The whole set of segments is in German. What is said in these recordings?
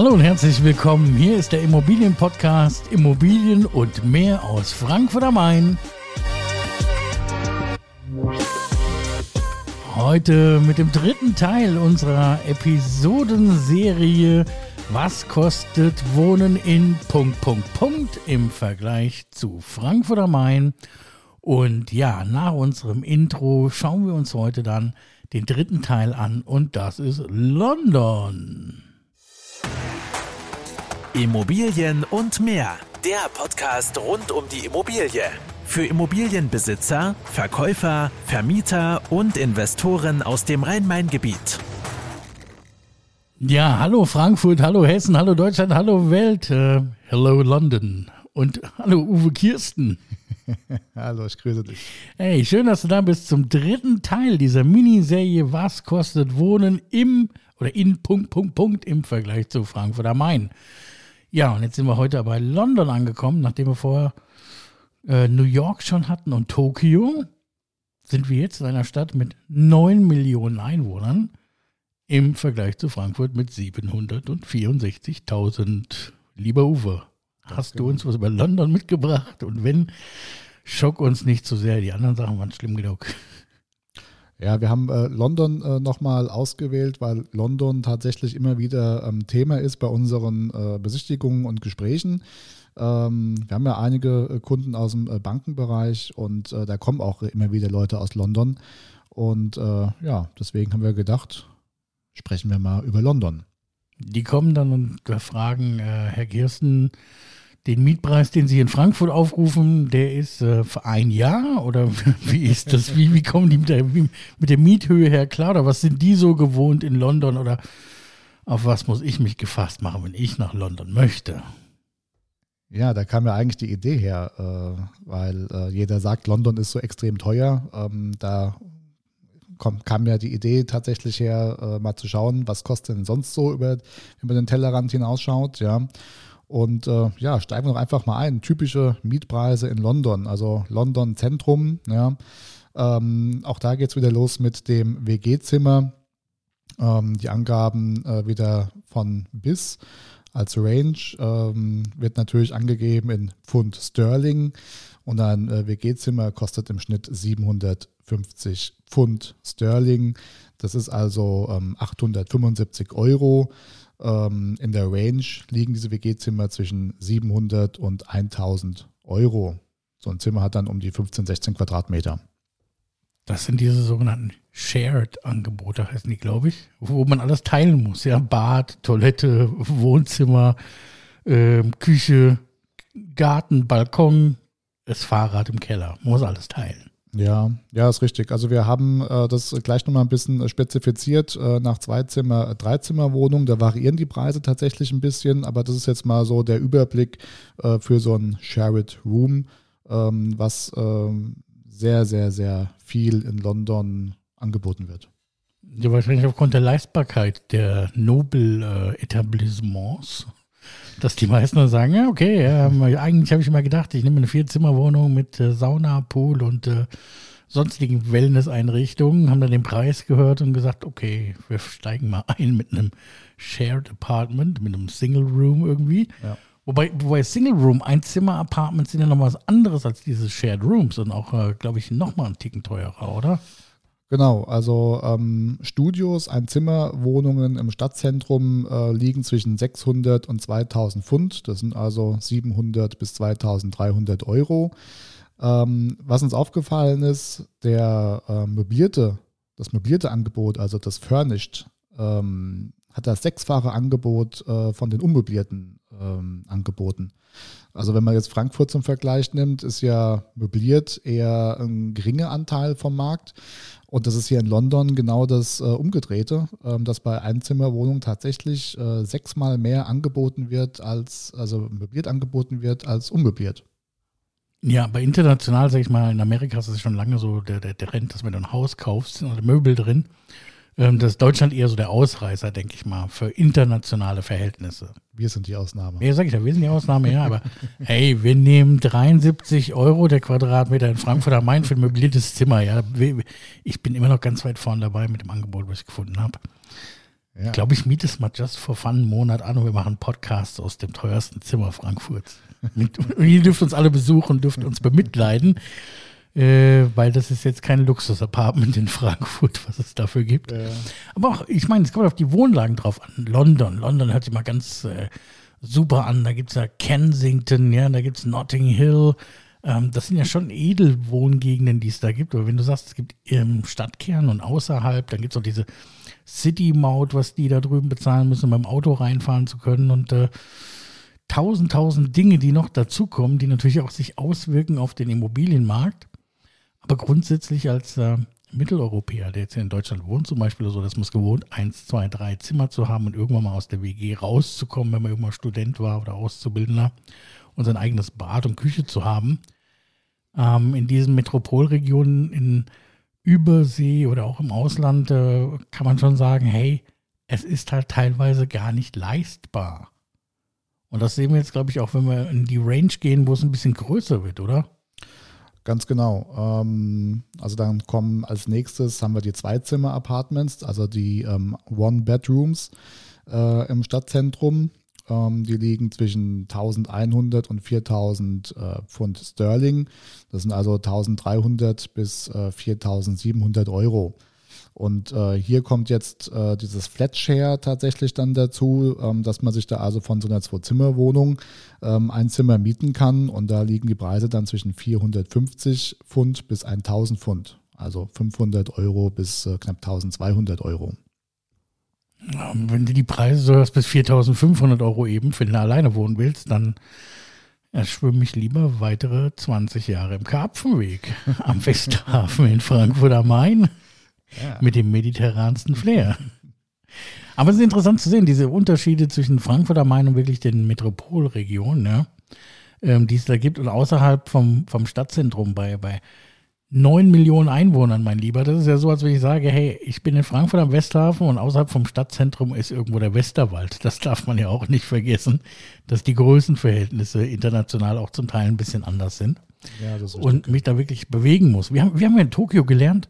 Hallo und herzlich willkommen. Hier ist der Immobilienpodcast Immobilien und mehr aus Frankfurt am Main. Heute mit dem dritten Teil unserer Episodenserie Was kostet Wohnen in Punkt, Punkt, Punkt im Vergleich zu Frankfurt am Main. Und ja, nach unserem Intro schauen wir uns heute dann den dritten Teil an und das ist London. Immobilien und mehr. Der Podcast rund um die Immobilie. Für Immobilienbesitzer, Verkäufer, Vermieter und Investoren aus dem Rhein-Main-Gebiet. Ja, hallo Frankfurt, hallo Hessen, hallo Deutschland, hallo Welt, äh, hello London und hallo Uwe Kirsten. hallo, ich grüße dich. Hey, schön, dass du da bist zum dritten Teil dieser Miniserie Was kostet Wohnen im oder in Punkt, Punkt, Punkt im Vergleich zu Frankfurt am Main. Ja, und jetzt sind wir heute bei London angekommen, nachdem wir vorher äh, New York schon hatten und Tokio, sind wir jetzt in einer Stadt mit 9 Millionen Einwohnern im Vergleich zu Frankfurt mit 764.000. Lieber Uwe, hast du uns was über London mitgebracht? Und wenn, schock uns nicht zu so sehr, die anderen Sachen waren schlimm genug. Ja, wir haben äh, London äh, nochmal ausgewählt, weil London tatsächlich immer wieder ähm, Thema ist bei unseren äh, Besichtigungen und Gesprächen. Ähm, wir haben ja einige äh, Kunden aus dem äh, Bankenbereich und äh, da kommen auch immer wieder Leute aus London. Und ja, deswegen haben wir gedacht, sprechen wir mal über London. Die kommen dann und fragen, Herr Kirsten, den Mietpreis, den Sie in Frankfurt aufrufen, der ist äh, für ein Jahr oder wie ist das? Wie, wie kommen die mit der, mit der Miethöhe her klar? Oder was sind die so gewohnt in London? Oder auf was muss ich mich gefasst machen, wenn ich nach London möchte? Ja, da kam ja eigentlich die Idee her, äh, weil äh, jeder sagt, London ist so extrem teuer. Ähm, da komm, kam ja die Idee tatsächlich her, äh, mal zu schauen, was kostet denn sonst so über, man den Tellerrand hinausschaut, ja. Und äh, ja, steigen wir doch einfach mal ein. Typische Mietpreise in London, also London Zentrum. Ja. Ähm, auch da geht es wieder los mit dem WG-Zimmer. Ähm, die Angaben äh, wieder von bis als Range ähm, wird natürlich angegeben in Pfund Sterling und ein äh, WG-Zimmer kostet im Schnitt 750 Pfund Sterling. Das ist also 875 ähm, Euro. Ähm, in der Range liegen diese WG-Zimmer zwischen 700 und 1000 Euro. So ein Zimmer hat dann um die 15, 16 Quadratmeter. Das sind diese sogenannten Shared-Angebote, heißen die, glaube ich, wo man alles teilen muss. Ja, Bad, Toilette, Wohnzimmer, äh, Küche, Garten, Balkon, das Fahrrad im Keller. Man muss alles teilen. Ja, ja, ist richtig. Also wir haben äh, das gleich nochmal ein bisschen spezifiziert äh, nach Zweizimmer, Dreizimmerwohnungen. Da variieren die Preise tatsächlich ein bisschen, aber das ist jetzt mal so der Überblick äh, für so ein Shared Room, ähm, was ähm, sehr, sehr, sehr viel in London angeboten wird. Ja, wahrscheinlich aufgrund der Leistbarkeit der Nobel-Etablissements. Dass die meisten sagen, ja, okay, ja, eigentlich habe ich immer gedacht, ich nehme eine Vierzimmerwohnung mit äh, Sauna, Pool und äh, sonstigen Wellness-Einrichtungen, haben dann den Preis gehört und gesagt, okay, wir steigen mal ein mit einem Shared Apartment, mit einem Single Room irgendwie. Ja. Wobei, wobei Single Room, Einzimmer-Apartments sind ja noch was anderes als diese Shared Rooms und auch, äh, glaube ich, noch mal einen Ticken teurer, oder? Genau, also ähm, Studios, Einzimmerwohnungen im Stadtzentrum äh, liegen zwischen 600 und 2000 Pfund. Das sind also 700 bis 2300 Euro. Ähm, was uns aufgefallen ist, der äh, möblierte, das möblierte Angebot, also das Furnished, ähm, hat das sechsfache Angebot äh, von den unmöblierten ähm, Angeboten. Also wenn man jetzt Frankfurt zum Vergleich nimmt, ist ja möbliert eher ein geringer Anteil vom Markt. Und das ist hier in London genau das äh, Umgedrehte, ähm, dass bei Einzimmerwohnungen tatsächlich äh, sechsmal mehr angeboten wird, als, also möbliert angeboten wird, als unmöbliert. Ja, aber international, sag ich mal, in Amerika ist es schon lange so der, der, der Trend, dass wenn du ein Haus kaufst, sind also Möbel drin. Ähm, das ist Deutschland eher so der Ausreißer, denke ich mal, für internationale Verhältnisse. Wir sind die Ausnahme. Ja, sag ich ja, wir sind die Ausnahme, ja, aber hey, wir nehmen 73 Euro der Quadratmeter in Frankfurt am Main für ein möbliertes Zimmer, ja. Ich bin immer noch ganz weit vorne dabei mit dem Angebot, was ich gefunden habe. Ja. Ich glaube, ich miete es mal just for fun einen Monat an und wir machen Podcasts aus dem teuersten Zimmer Frankfurts. und ihr dürft uns alle besuchen, dürft uns bemitleiden, äh, weil das ist jetzt kein Luxus-Apartment in Frankfurt, was es dafür gibt. Ja. Aber auch, ich meine, es kommt auf die Wohnlagen drauf an. London, London hört sich mal ganz äh, super an. Da gibt es ja Kensington, ja, da gibt es Notting Hill. Ähm, das sind ja schon Edelwohngegenden, die es da gibt. Aber wenn du sagst, es gibt im Stadtkern und außerhalb, dann gibt es auch diese City-Maut, was die da drüben bezahlen müssen, um beim Auto reinfahren zu können. Und äh, tausend, tausend Dinge, die noch dazukommen, die natürlich auch sich auswirken auf den Immobilienmarkt. Aber grundsätzlich als äh, Mitteleuropäer, der jetzt in Deutschland wohnt zum Beispiel, so, dass man es gewohnt, eins, zwei, drei Zimmer zu haben und irgendwann mal aus der WG rauszukommen, wenn man irgendwann Student war oder Auszubildender und sein eigenes Bad und Küche zu haben. Ähm, in diesen Metropolregionen in Übersee oder auch im Ausland äh, kann man schon sagen, hey, es ist halt teilweise gar nicht leistbar. Und das sehen wir jetzt, glaube ich, auch, wenn wir in die Range gehen, wo es ein bisschen größer wird, oder? Ganz genau. Ähm, also dann kommen als nächstes haben wir die Zweizimmer-Apartments, also die ähm, One-Bedrooms äh, im Stadtzentrum. Ähm, die liegen zwischen 1100 und 4000 äh, Pfund Sterling. Das sind also 1300 bis äh, 4700 Euro. Und äh, hier kommt jetzt äh, dieses Flatshare tatsächlich dann dazu, ähm, dass man sich da also von so einer Zwei-Zimmer-Wohnung ähm, ein Zimmer mieten kann. Und da liegen die Preise dann zwischen 450 Pfund bis 1000 Pfund. Also 500 Euro bis äh, knapp 1200 Euro. Wenn du die Preise so hast bis 4500 Euro eben, wenn du alleine wohnen willst, dann schwimme ich lieber weitere 20 Jahre im Karpfenweg am Westhafen in Frankfurt am Main ja. mit dem mediterransten Flair. Aber es ist interessant zu sehen, diese Unterschiede zwischen Frankfurt am Main und wirklich den Metropolregionen, ja, ähm, die es da gibt und außerhalb vom, vom Stadtzentrum bei, bei 9 Millionen Einwohnern, mein Lieber. Das ist ja so, als wenn ich sage, hey, ich bin in Frankfurt am Westhafen und außerhalb vom Stadtzentrum ist irgendwo der Westerwald. Das darf man ja auch nicht vergessen, dass die Größenverhältnisse international auch zum Teil ein bisschen anders sind. Ja, und mich da wirklich bewegen muss. Wir haben, wir haben ja in Tokio gelernt,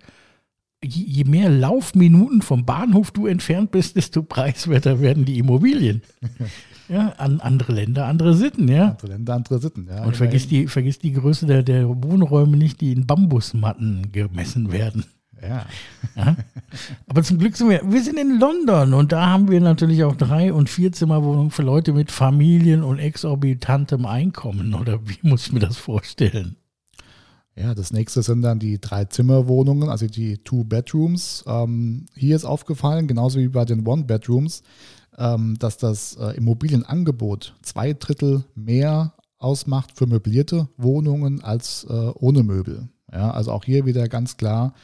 je, mehr Laufminuten vom Bahnhof du entfernt bist, desto preiswerter werden die Immobilien. Ja, an andere Länder, andere Sitten, ja. Andere Länder, andere Sitten, ja. Und vergiss die, vergiss die Größe der, der Wohnräume nicht, die in Bambusmatten gemessen werden. Ja. ja. Aber zum Glück sind wir, wir sind in London und da haben wir natürlich auch drei- und vierzimmerwohnungen für Leute mit Familien und exorbitantem Einkommen. Oder wie muss ich mir das vorstellen? Ja, das nächste sind dann die Drei-Zimmer-Wohnungen, also die Two Bedrooms. Ähm, hier ist aufgefallen, genauso wie bei den One-Bedrooms, ähm, dass das äh, Immobilienangebot zwei Drittel mehr ausmacht für möblierte Wohnungen als äh, ohne Möbel. Ja, also auch hier wieder ganz klar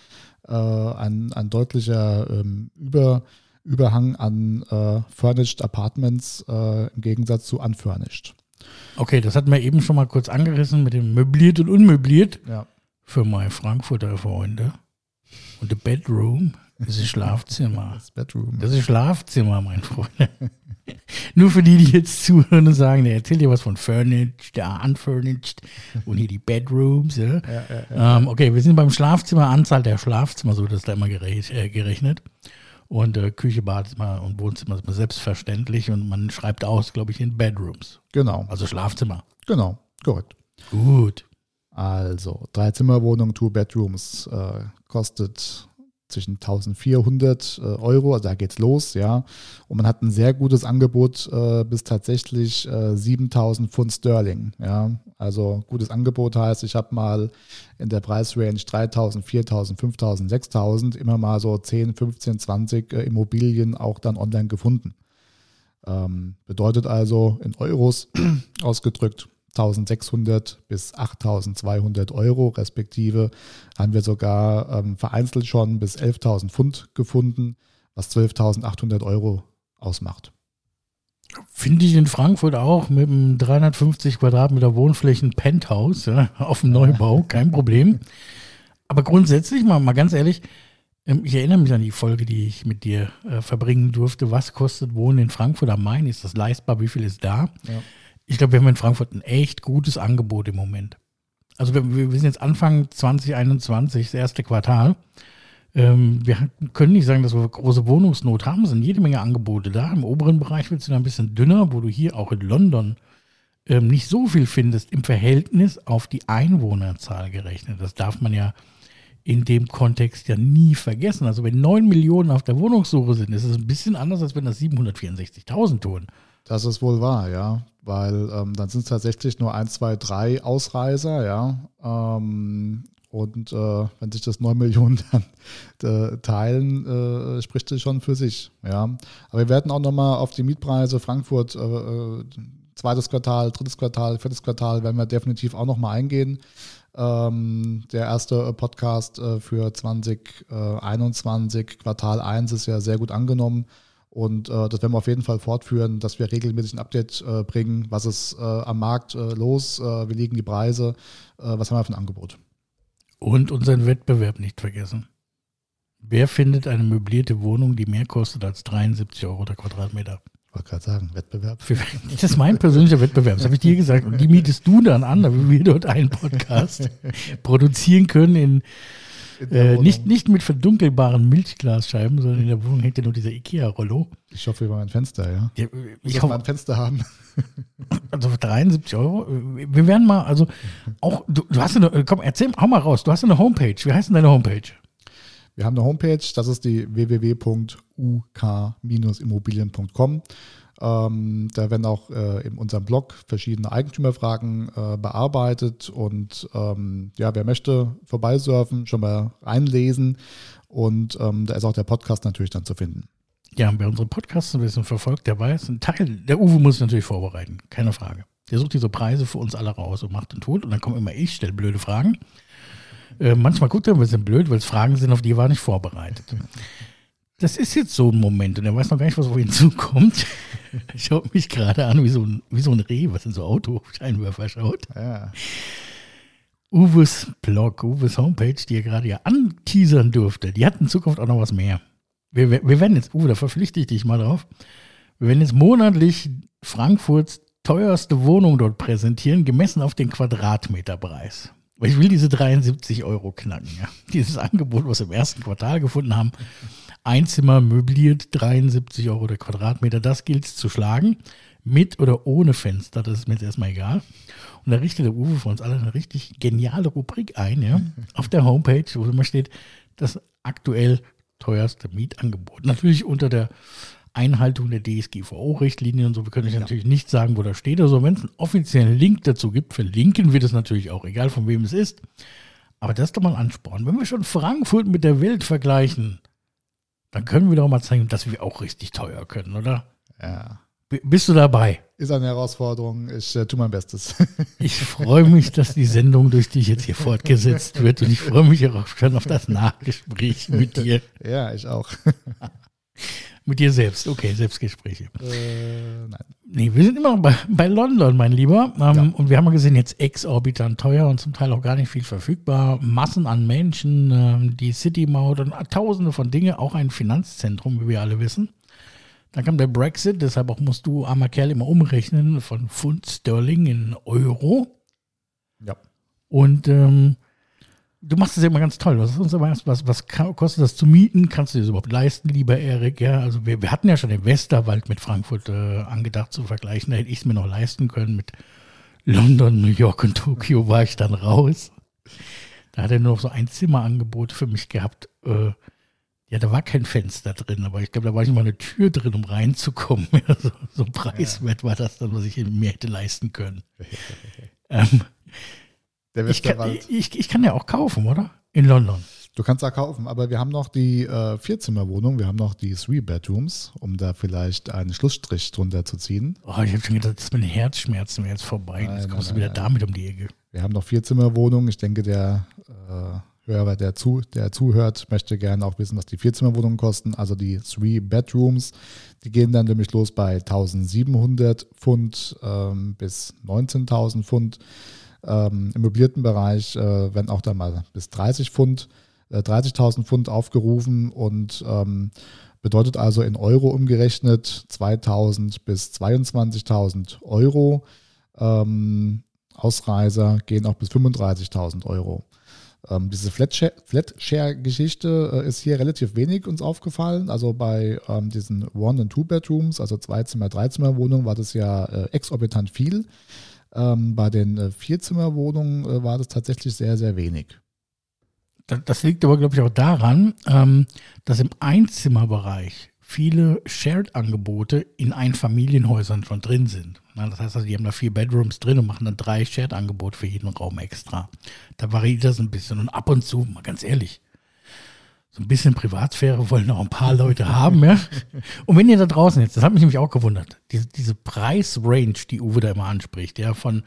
äh, ein, ein deutlicher ähm, Über, Überhang an äh, Furnished Apartments äh, im Gegensatz zu Unfurnished. Okay, das hatten wir eben schon mal kurz angerissen mit dem möbliert und unmöbliert. Ja. Für meine Frankfurter Freunde. Und the Bedroom das ist Schlafzimmer. Das Bedroom. Das ist Schlafzimmer, mein Freund. Nur für die, die jetzt zuhören und sagen, der erzählt dir was von Furnished, ja, Unfurnished und hier die Bedrooms. Ja? Ja, ähm, okay, wir sind beim Schlafzimmer, Anzahl der Schlafzimmer, so wird das da immer äh, gerechnet. Und äh, Küche, Badezimmer und Wohnzimmer ist selbstverständlich und man schreibt aus, glaube ich, in Bedrooms. Genau. Also Schlafzimmer. Genau, gut. Gut. Also, Dreizimmerwohnung, Two Bedrooms äh, kostet zwischen 1400 äh, Euro, also da geht's los, ja. Und man hat ein sehr gutes Angebot äh, bis tatsächlich äh, 7000 Pfund Sterling, ja. Also gutes Angebot heißt, ich habe mal in der Preisrange 3000, 4000, 5000, 6000 immer mal so 10, 15, 20 äh, Immobilien auch dann online gefunden. Ähm, bedeutet also in Euros ausgedrückt 1600 bis 8200 Euro respektive haben wir sogar ähm, vereinzelt schon bis 11.000 Pfund gefunden, was 12.800 Euro ausmacht. Finde ich in Frankfurt auch mit einem 350 Quadratmeter Wohnflächen Penthouse ja, auf dem Neubau, kein Problem. Aber grundsätzlich mal, mal ganz ehrlich, ähm, ich erinnere mich an die Folge, die ich mit dir äh, verbringen durfte. Was kostet Wohnen in Frankfurt am Main? Ist das leistbar? Wie viel ist da? Ja ich glaube, wir haben in Frankfurt ein echt gutes Angebot im Moment. Also wir, wir sind jetzt Anfang 2021, das erste Quartal. Ähm, wir können nicht sagen, dass wir große Wohnungsnot haben. Es sind jede Menge Angebote da. Im oberen Bereich wird es ein bisschen dünner, wo du hier auch in London ähm, nicht so viel findest im Verhältnis auf die Einwohnerzahl gerechnet. Das darf man ja in dem Kontext ja nie vergessen. Also wenn 9 Millionen auf der Wohnungssuche sind, ist es ein bisschen anders, als wenn das 764.000 tun. Das ist wohl wahr, ja. Weil ähm, dann sind es tatsächlich nur 1, 2, 3 Ausreißer, ja. Ähm, und äh, wenn sich das 9 Millionen dann äh, teilen, äh, spricht das schon für sich. Ja. Aber wir werden auch nochmal auf die Mietpreise Frankfurt, äh, äh, zweites Quartal, drittes Quartal, viertes Quartal, werden wir definitiv auch nochmal eingehen. Ähm, der erste Podcast äh, für 2021, Quartal 1 ist ja sehr gut angenommen. Und äh, das werden wir auf jeden Fall fortführen, dass wir regelmäßig ein Update äh, bringen, was ist äh, am Markt äh, los, äh, wie liegen die Preise, was haben wir für ein Angebot. Und unseren Wettbewerb nicht vergessen. Wer findet eine möblierte Wohnung, die mehr kostet als 73 Euro der Quadratmeter? wollte gerade sagen, Wettbewerb. Das ist mein persönlicher Wettbewerb, das habe ich dir gesagt. Und die mietest du dann an, damit wir dort einen Podcast produzieren können in, in äh, nicht, nicht mit verdunkelbaren Milchglasscheiben, sondern in der Wohnung hängt ja nur dieser Ikea-Rollo. Ich hoffe über mein Fenster, ja. ja ich hoffe, mal ein Fenster haben. Also für 73 Euro. Wir werden mal, also auch, du, du hast eine, komm, erzähl, hau mal raus, du hast eine Homepage. Wie heißt denn deine Homepage? Wir haben eine Homepage, das ist die www.uk-immobilien.com. Ähm, da werden auch äh, in unserem Blog verschiedene Eigentümerfragen äh, bearbeitet und ähm, ja, wer möchte vorbeisurfen, schon mal reinlesen und ähm, da ist auch der Podcast natürlich dann zu finden. Ja, wer unsere Podcasts ein bisschen verfolgt, der weiß, ein Teil, der Uwe muss natürlich vorbereiten, keine Frage. Der sucht diese Preise für uns alle raus und macht und tut und dann komme immer ich, stelle blöde Fragen. Äh, manchmal guckt er ein bisschen blöd, weil es Fragen sind, auf die war nicht vorbereitet. Das ist jetzt so ein Moment und er weiß noch gar nicht, was auf ihn zukommt. Schaut mich gerade an wie so, ein, wie so ein Reh, was in so Autoscheinwerfer schaut. Ja. Uwes Blog, Uwes Homepage, die er gerade ja anteasern durfte, die hat in Zukunft auch noch was mehr. Wir, wir werden jetzt, Uwe, da verpflichte ich dich mal drauf. Wir werden jetzt monatlich Frankfurts teuerste Wohnung dort präsentieren, gemessen auf den Quadratmeterpreis. Ich will diese 73 Euro knacken. Ja. Dieses Angebot, was wir im ersten Quartal gefunden haben, ein Zimmer möbliert, 73 Euro der Quadratmeter, das gilt es zu schlagen. Mit oder ohne Fenster, das ist mir jetzt erstmal egal. Und da richtet der Uwe für uns alle eine richtig geniale Rubrik ein, ja, auf der Homepage, wo immer steht, das aktuell teuerste Mietangebot. Natürlich unter der Einhaltung der DSGVO-Richtlinien und so. Wir können ja. natürlich nicht sagen, wo das steht. Also wenn es einen offiziellen Link dazu gibt, verlinken wir das natürlich auch, egal von wem es ist. Aber das ist doch mal ein Ansporn. Wenn wir schon Frankfurt mit der Welt vergleichen, dann können wir doch mal zeigen, dass wir auch richtig teuer können, oder? Ja. B bist du dabei? Ist eine Herausforderung. Ich äh, tue mein Bestes. ich freue mich, dass die Sendung durch dich jetzt hier fortgesetzt wird und ich freue mich auch schon auf das Nachgespräch mit dir. Ja, ich auch. Mit dir selbst, okay, Selbstgespräche. Äh, nein. Nee, wir sind immer bei, bei London, mein Lieber. Ähm, ja. Und wir haben ja gesehen, jetzt exorbitant teuer und zum Teil auch gar nicht viel verfügbar. Massen an Menschen, ähm, die City-Maut und tausende von Dingen, auch ein Finanzzentrum, wie wir alle wissen. Dann kam der Brexit, deshalb auch musst du, armer Kerl, immer umrechnen von Pfund Sterling in Euro. Ja. Und ähm, du machst es ja immer ganz toll. Was ist uns aber erst, was, was kostet das zu mieten? Kannst du das überhaupt leisten, lieber Erik? Ja, also wir, wir hatten ja schon den Westerwald mit Frankfurt äh, angedacht zu vergleichen. Da hätte ich es mir noch leisten können. Mit London, New York und Tokio war ich dann raus. Da hat er nur noch so ein Zimmerangebot für mich gehabt. Äh, ja, da war kein Fenster drin, aber ich glaube, da war nicht mal eine Tür drin, um reinzukommen. so, so preiswert war das dann, was ich mir hätte leisten können. ähm, der ich kann, ich, ich kann ja auch kaufen, oder? In London. Du kannst da kaufen, aber wir haben noch die äh, Vierzimmerwohnung, wir haben noch die Three Bedrooms, um da vielleicht einen Schlussstrich drunter zu ziehen. Oh, ich habe schon gedacht, das ist mit Herzschmerzen jetzt vorbei. Nein, jetzt kommst nein, du wieder nein. damit um die Ecke. Wir haben noch Vierzimmerwohnungen. Ich denke, der äh, Hörer, der, zu, der zuhört, möchte gerne auch wissen, was die Vierzimmerwohnungen kosten. Also die Three Bedrooms, die gehen dann nämlich los bei 1700 Pfund ähm, bis 19.000 Pfund. Ähm, Im möblierten Bereich äh, werden auch dann mal bis 30 Pfund, äh, 30.000 Pfund aufgerufen und ähm, bedeutet also in Euro umgerechnet 2.000 bis 22.000 Euro. Ähm, Ausreiser gehen auch bis 35.000 Euro. Ähm, diese Flatshare-Geschichte äh, ist hier relativ wenig uns aufgefallen. Also bei ähm, diesen One- und Two-Bedrooms, also Zwei-Zimmer-, Dreizimmer-Wohnungen, war das ja äh, exorbitant viel. Ähm, bei den äh, Vierzimmerwohnungen äh, war das tatsächlich sehr, sehr wenig. Das liegt aber, glaube ich, auch daran, ähm, dass im Einzimmerbereich viele Shared-Angebote in Einfamilienhäusern schon drin sind. das heißt also, die haben da vier Bedrooms drin und machen dann drei Shared-Angebote für jeden Raum extra. Da variiert das ein bisschen und ab und zu, mal ganz ehrlich, so ein bisschen Privatsphäre wollen auch ein paar Leute haben, ja. Und wenn ihr da draußen jetzt, das hat mich nämlich auch gewundert, diese, diese Preisrange, die Uwe da immer anspricht, ja, von,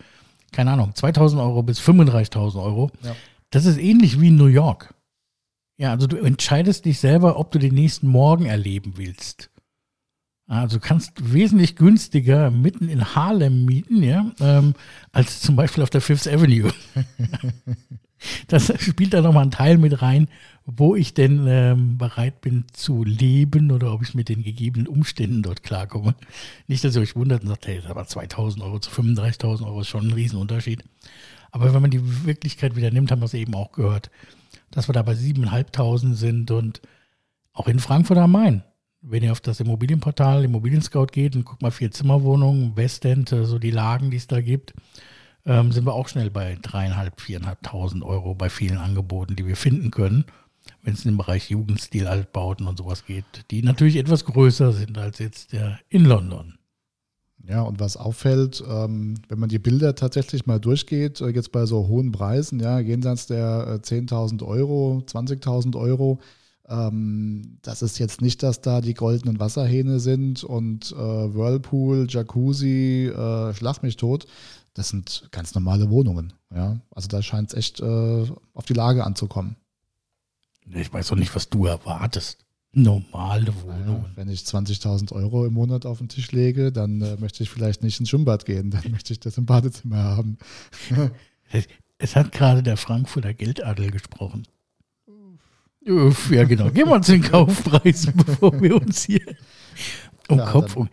keine Ahnung, 2000 Euro bis 35.000 Euro, ja. das ist ähnlich wie in New York. Ja, also du entscheidest dich selber, ob du den nächsten Morgen erleben willst. Also du kannst wesentlich günstiger mitten in Harlem mieten, ja, ähm, als zum Beispiel auf der Fifth Avenue. das spielt da nochmal einen Teil mit rein, wo ich denn ähm, bereit bin zu leben oder ob ich mit den gegebenen Umständen dort klarkomme. Nicht, dass ihr euch wundert und sagt, hey, aber 2000 Euro zu 35.000 Euro ist schon ein Riesenunterschied. Aber wenn man die Wirklichkeit wieder nimmt, haben wir es eben auch gehört, dass wir da bei 7.500 sind und auch in Frankfurt am Main. Wenn ihr auf das Immobilienportal Immobilien Scout geht und guckt mal vier Zimmerwohnungen, Westend, so die Lagen, die es da gibt, ähm, sind wir auch schnell bei 3.500, 4.500 Euro bei vielen Angeboten, die wir finden können, wenn es den Bereich Jugendstil, Altbauten und sowas geht, die natürlich etwas größer sind als jetzt der in London. Ja, und was auffällt, ähm, wenn man die Bilder tatsächlich mal durchgeht, äh, jetzt bei so hohen Preisen, ja, jenseits der äh, 10.000 Euro, 20.000 Euro, ähm, das ist jetzt nicht, dass da die goldenen Wasserhähne sind und äh, Whirlpool, Jacuzzi, äh, Schlag mich tot. Das sind ganz normale Wohnungen. Ja? Also da scheint es echt äh, auf die Lage anzukommen. Ich weiß auch nicht, was du erwartest. Normale Wohnung. Ja, wenn ich 20.000 Euro im Monat auf den Tisch lege, dann äh, möchte ich vielleicht nicht ins Schwimmbad gehen, dann möchte ich das im Badezimmer haben. es hat gerade der Frankfurter Geldadel gesprochen. Uff, ja, genau. Gehen wir zu den Kaufpreisen, bevor wir uns hier um ja, Kopf um.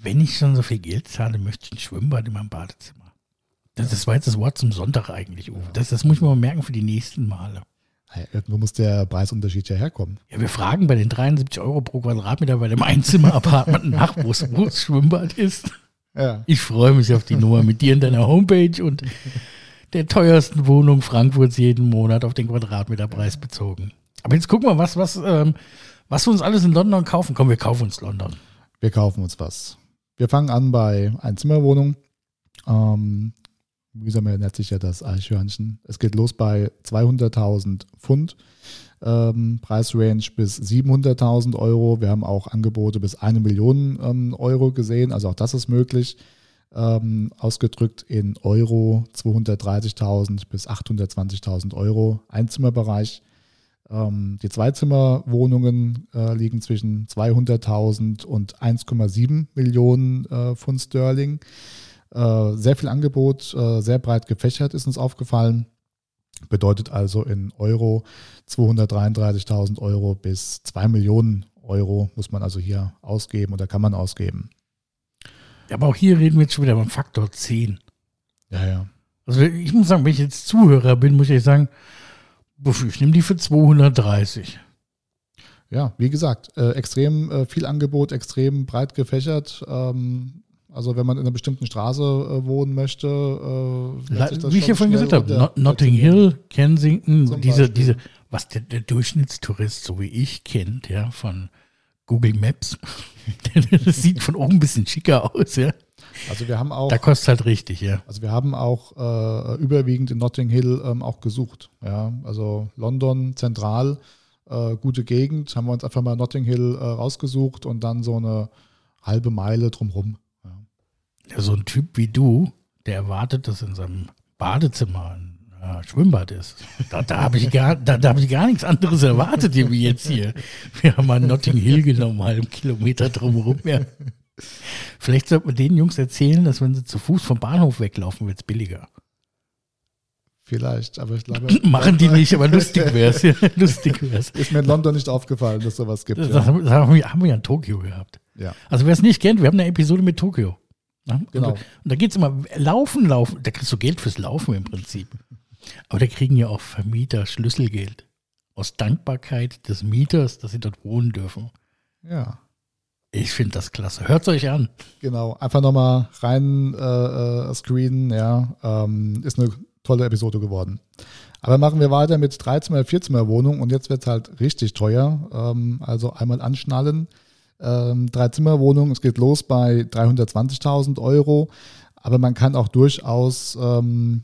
Wenn ich schon so viel Geld zahle, möchte ich ein Schwimmbad in meinem Badezimmer. Das, das war jetzt das Wort zum Sonntag eigentlich, Uwe. Das, das muss ich mir mal merken für die nächsten Male. Ja, irgendwo muss der Preisunterschied ja herkommen. Ja, wir fragen bei den 73 Euro pro Quadratmeter bei dem Einzimmer-Apartment nach, wo es Schwimmbad ist. Ja. Ich freue mich auf die Nummer mit dir in deiner Homepage und der teuersten Wohnung Frankfurts jeden Monat auf den Quadratmeterpreis bezogen. Aber jetzt gucken wir, was, was, ähm, was wir uns alles in London kaufen. Komm, wir kaufen uns London. Wir kaufen uns was. Wir fangen an bei Einzimmerwohnung. Ähm, mühsam ernährt sich ja das Eichhörnchen. Es geht los bei 200.000 Pfund, ähm, Preisrange bis 700.000 Euro. Wir haben auch Angebote bis eine Million ähm, Euro gesehen, also auch das ist möglich. Ähm, ausgedrückt in Euro 230.000 bis 820.000 Euro Einzimmerbereich. Ähm, die Zweizimmerwohnungen äh, liegen zwischen 200.000 und 1,7 Millionen äh, Pfund Sterling. Äh, sehr viel Angebot, äh, sehr breit gefächert ist uns aufgefallen. Bedeutet also in Euro 233.000 Euro bis 2 Millionen Euro muss man also hier ausgeben oder kann man ausgeben. Ja, aber auch hier reden wir jetzt schon wieder beim Faktor 10. Ja, ja. Also ich muss sagen, wenn ich jetzt Zuhörer bin, muss ich sagen, ich nehme die für 230. Ja, wie gesagt, äh, extrem äh, viel Angebot, extrem breit gefächert. Ähm, also wenn man in einer bestimmten Straße äh, wohnen möchte, äh, wie ich ja vorhin gesagt habe, Notting Hill, Kensington, diese, diese, was der, der, Durchschnittstourist, so wie ich, kennt, ja, von Google Maps, das sieht von oben ein bisschen schicker aus, ja. Also wir haben auch. Da kostet halt richtig, ja. Also wir haben auch äh, überwiegend in Notting Hill ähm, auch gesucht. Ja, also London zentral, äh, gute Gegend, haben wir uns einfach mal Notting Hill äh, rausgesucht und dann so eine halbe Meile drumherum so ein Typ wie du, der erwartet, dass in seinem Badezimmer ein äh, Schwimmbad ist. Da, da habe ich, gar, da, da hab ich gar nichts anderes erwartet, wie jetzt hier. Wir haben mal Notting Hill genommen, einen halben Kilometer drumherum. Ja. Vielleicht sollte man den Jungs erzählen, dass wenn sie zu Fuß vom Bahnhof weglaufen, wird es billiger. Vielleicht, aber ich glaube. Machen die nicht, aber lustig wäre es. Lustig wär's. Ist mir in London nicht aufgefallen, dass sowas gibt. Das, ja. haben, wir, haben wir ja in Tokio gehabt. Ja. Also wer es nicht kennt, wir haben eine Episode mit Tokio. Ja, genau. Und da geht es immer, laufen, laufen, da kriegst du Geld fürs Laufen im Prinzip. Aber da kriegen ja auch Vermieter Schlüsselgeld. Aus Dankbarkeit des Mieters, dass sie dort wohnen dürfen. Ja. Ich finde das klasse. Hört euch an. Genau, einfach nochmal rein äh, äh, screenen, ja. Ähm, ist eine tolle Episode geworden. Aber machen wir weiter mit 13 14 Wohnung und jetzt wird es halt richtig teuer. Ähm, also einmal anschnallen. Ähm, Drei-Zimmer-Wohnung, es geht los bei 320.000 Euro, aber man kann auch durchaus ähm,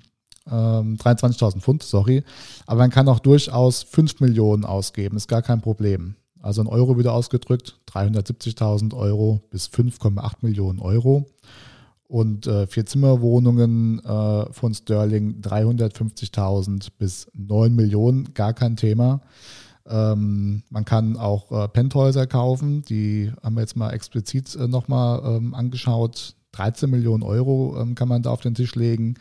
ähm, 23.000 Pfund, sorry, aber man kann auch durchaus 5 Millionen ausgeben, ist gar kein Problem. Also in Euro wieder ausgedrückt, 370.000 Euro bis 5,8 Millionen Euro. Und äh, Vier-Zimmer-Wohnungen äh, von Sterling 350.000 bis 9 Millionen, gar kein Thema. Ähm, man kann auch äh, Penthäuser kaufen, die haben wir jetzt mal explizit äh, nochmal ähm, angeschaut. 13 Millionen Euro ähm, kann man da auf den Tisch legen.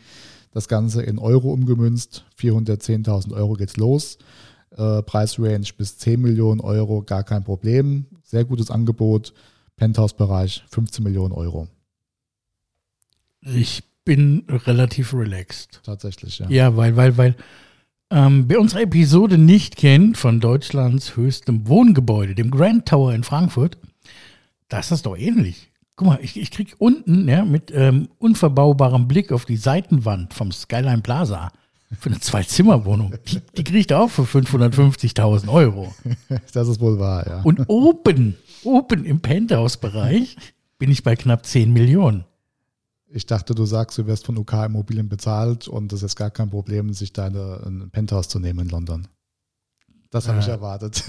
Das Ganze in Euro umgemünzt, 410.000 Euro geht's los. Äh, Preisrange bis 10 Millionen Euro, gar kein Problem. Sehr gutes Angebot. Penthouse-Bereich 15 Millionen Euro. Ich bin relativ relaxed. Tatsächlich, ja. Ja, weil, weil, weil ähm, wer unsere Episode nicht kennt von Deutschlands höchstem Wohngebäude, dem Grand Tower in Frankfurt, das ist doch ähnlich. Guck mal, ich, ich krieg unten ja, mit ähm, unverbaubarem Blick auf die Seitenwand vom Skyline Plaza für eine Zwei-Zimmer-Wohnung. Die, die kriege ich auch für 550.000 Euro. Das ist wohl wahr, ja. Und oben, oben im Penthouse-Bereich bin ich bei knapp 10 Millionen. Ich dachte, du sagst, du wirst von UK Immobilien bezahlt und es ist gar kein Problem, sich deine ein Penthouse zu nehmen in London. Das habe äh, ich erwartet.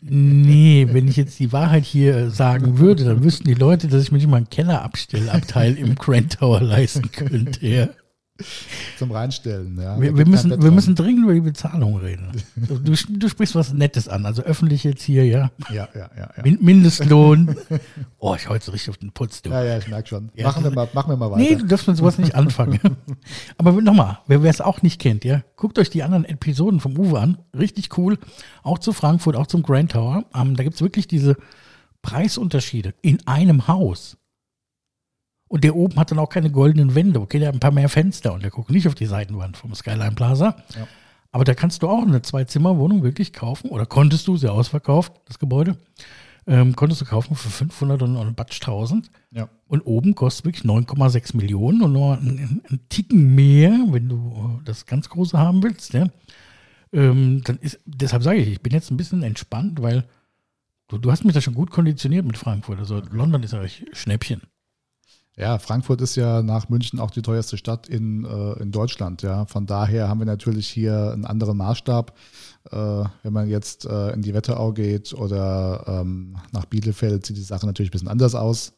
Nee, wenn ich jetzt die Wahrheit hier sagen würde, dann wüssten die Leute, dass ich mir nicht mal einen Kellerabstellabteil im Grand Tower leisten könnte. Zum Reinstellen, ja. Wir, wir müssen, wir müssen dringend über die Bezahlung reden. Du, du, sprichst was Nettes an, also öffentlich jetzt hier, ja. Ja, ja, ja. ja. Mindestlohn. Oh, ich heute so richtig auf den Putz, du. Ja, ja, ich merke schon. Ja. Machen, wir mal, machen wir mal weiter. Nee, du darfst mit sowas nicht anfangen. Aber nochmal, wer es auch nicht kennt, ja, guckt euch die anderen Episoden vom Uwe an. Richtig cool. Auch zu Frankfurt, auch zum Grand Tower. Ähm, da gibt es wirklich diese Preisunterschiede in einem Haus. Und der oben hat dann auch keine goldenen Wände. Okay, der hat ein paar mehr Fenster und der guckt nicht auf die Seitenwand vom Skyline Plaza. Ja. Aber da kannst du auch eine Zwei-Zimmer-Wohnung wirklich kaufen. Oder konntest du, sie ausverkauft, das Gebäude. Ähm, konntest du kaufen für 500 und ein Batsch 1000. Ja. Und oben kostet wirklich 9,6 Millionen und nur einen, einen, Ticken mehr, wenn du das ganz große haben willst. Ja. Ähm, dann ist, deshalb sage ich, ich bin jetzt ein bisschen entspannt, weil du, du hast mich da schon gut konditioniert mit Frankfurt. Also London ist eigentlich Schnäppchen. Ja, Frankfurt ist ja nach München auch die teuerste Stadt in, äh, in Deutschland. Ja, von daher haben wir natürlich hier einen anderen Maßstab. Äh, wenn man jetzt äh, in die Wetterau geht oder ähm, nach Bielefeld, sieht die Sache natürlich ein bisschen anders aus.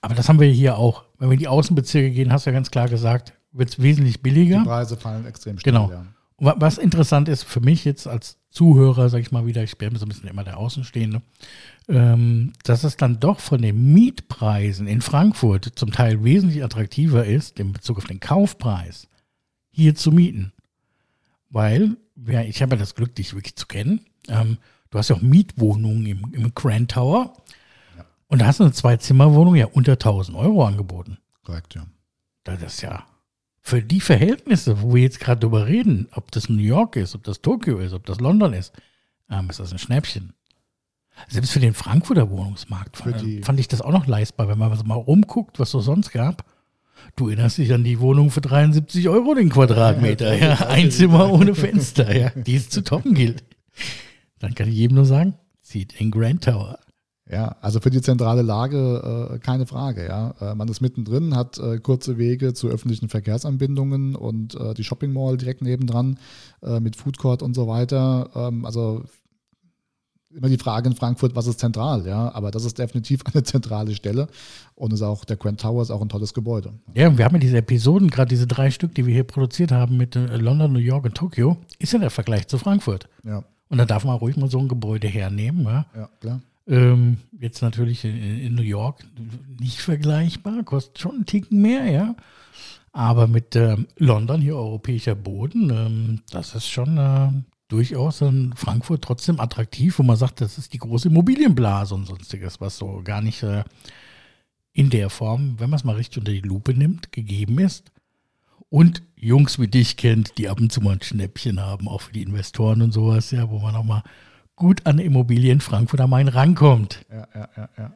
Aber das haben wir hier auch. Wenn wir in die Außenbezirke gehen, hast du ja ganz klar gesagt, wird es wesentlich billiger. Die Preise fallen extrem schnell. Genau. Ja. Was interessant ist für mich jetzt als Zuhörer, sage ich mal wieder, ich bin so ein bisschen immer der Außenstehende, ähm, dass es dann doch von den Mietpreisen in Frankfurt zum Teil wesentlich attraktiver ist, in Bezug auf den Kaufpreis, hier zu mieten. Weil, ja, ich habe ja das Glück, dich wirklich zu kennen. Ähm, du hast ja auch Mietwohnungen im, im Grand Tower. Ja. Und da hast du eine Zwei-Zimmer-Wohnung ja unter 1000 Euro angeboten. Korrekt, ja. Das ist ja für die Verhältnisse, wo wir jetzt gerade drüber reden, ob das New York ist, ob das Tokio ist, ob das London ist, ähm, ist das ein Schnäppchen. Selbst für den Frankfurter Wohnungsmarkt fand, fand, ich das auch noch leistbar, wenn man mal rumguckt, was es sonst gab. Du erinnerst dich an die Wohnung für 73 Euro den Quadratmeter, ja, ja. ein Zimmer ohne Fenster, ja, die es zu toppen gilt. Dann kann ich jedem nur sagen, zieht den Grand Tower. Ja, also für die zentrale Lage äh, keine Frage. Ja, äh, man ist mittendrin, hat äh, kurze Wege zu öffentlichen Verkehrsanbindungen und äh, die Shopping Mall direkt nebendran äh, mit Food Court und so weiter. Ähm, also immer die Frage in Frankfurt, was ist zentral? Ja, aber das ist definitiv eine zentrale Stelle und ist auch der Grand Tower ist auch ein tolles Gebäude. Ja, wir haben ja diese Episoden, gerade diese drei Stück, die wir hier produziert haben mit London, New York und Tokio, ist ja der Vergleich zu Frankfurt. Ja. Und da darf man ruhig mal so ein Gebäude hernehmen. Ja, ja klar. Ähm, jetzt natürlich in, in, New York nicht vergleichbar, kostet schon einen Ticken mehr, ja. Aber mit ähm, London, hier europäischer Boden, ähm, das ist schon äh, durchaus in Frankfurt trotzdem attraktiv, wo man sagt, das ist die große Immobilienblase und sonstiges, was so gar nicht äh, in der Form, wenn man es mal richtig unter die Lupe nimmt, gegeben ist. und Jungs wie dich kennt, die ab und zu mal ein Schnäppchen haben, auch für die Investoren und sowas, ja, wo man auch mal gut an Immobilien Frankfurt am Main rankommt. Ja, ja, ja, ja.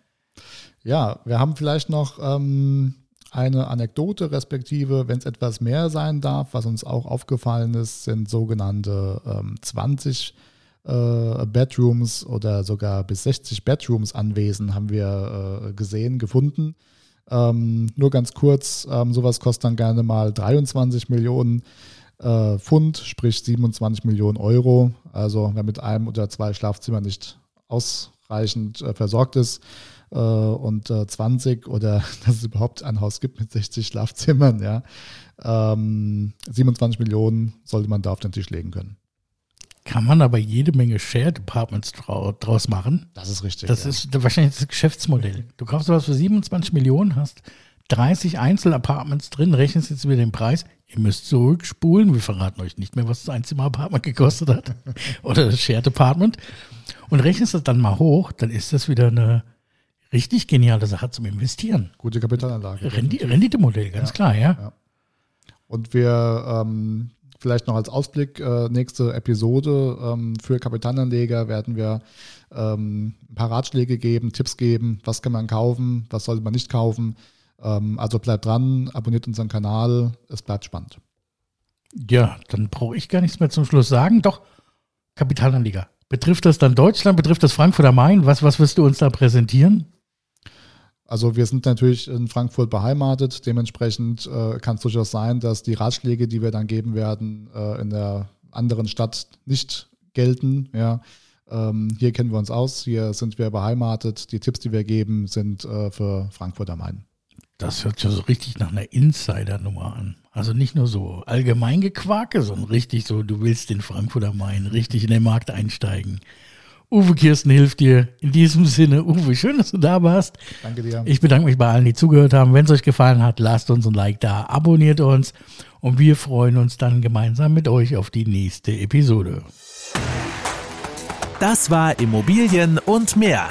Ja, wir haben vielleicht noch ähm, eine Anekdote, respektive, wenn es etwas mehr sein darf, was uns auch aufgefallen ist, sind sogenannte ähm, 20 äh, Bedrooms oder sogar bis 60 Bedrooms Anwesen haben wir äh, gesehen, gefunden. Ähm, nur ganz kurz, ähm, sowas kostet dann gerne mal 23 Millionen äh, Pfund, sprich 27 Millionen Euro. Also wer mit einem oder zwei Schlafzimmern nicht ausreichend äh, versorgt ist, äh, und äh, 20 oder dass es überhaupt ein Haus gibt mit 60 Schlafzimmern, ja. Ähm, 27 Millionen sollte man da auf den Tisch legen können. Kann man aber jede Menge Shared Apartments draus machen. Das ist richtig. Das ja. ist wahrscheinlich das Geschäftsmodell. Du kaufst was für 27 Millionen, hast 30 Einzelapartments drin, rechnest jetzt über den Preis. Ihr müsst zurückspulen. Wir verraten euch nicht mehr, was das Einzimmer-Apartment gekostet hat. Oder das Shared Apartment. Und rechnest das dann mal hoch, dann ist das wieder eine richtig geniale Sache zum Investieren. Gute Kapitalanlage. Rendi Renditemodell, ganz ja. klar, ja. ja. Und wir ähm, vielleicht noch als Ausblick, äh, nächste Episode ähm, für Kapitalanleger werden wir ähm, ein paar Ratschläge geben, Tipps geben, was kann man kaufen, was sollte man nicht kaufen. Ähm, also bleibt dran, abonniert unseren Kanal, es bleibt spannend. Ja, dann brauche ich gar nichts mehr zum Schluss sagen. Doch, Kapitalanleger. Betrifft das dann Deutschland? Betrifft das Frankfurt am Main? Was, was wirst du uns da präsentieren? Also wir sind natürlich in Frankfurt beheimatet. Dementsprechend äh, kann es durchaus sein, dass die Ratschläge, die wir dann geben werden, äh, in der anderen Stadt nicht gelten. Ja. Ähm, hier kennen wir uns aus, hier sind wir beheimatet. Die Tipps, die wir geben, sind äh, für Frankfurt am Main. Das hört sich so richtig nach einer Insider-Nummer an. Also nicht nur so allgemein Gequake, sondern richtig so, du willst den Frankfurt am Main richtig in den Markt einsteigen. Uwe Kirsten hilft dir. In diesem Sinne, Uwe, schön, dass du da warst. Danke dir. Ich bedanke mich bei allen, die zugehört haben. Wenn es euch gefallen hat, lasst uns ein Like da, abonniert uns und wir freuen uns dann gemeinsam mit euch auf die nächste Episode. Das war Immobilien und mehr.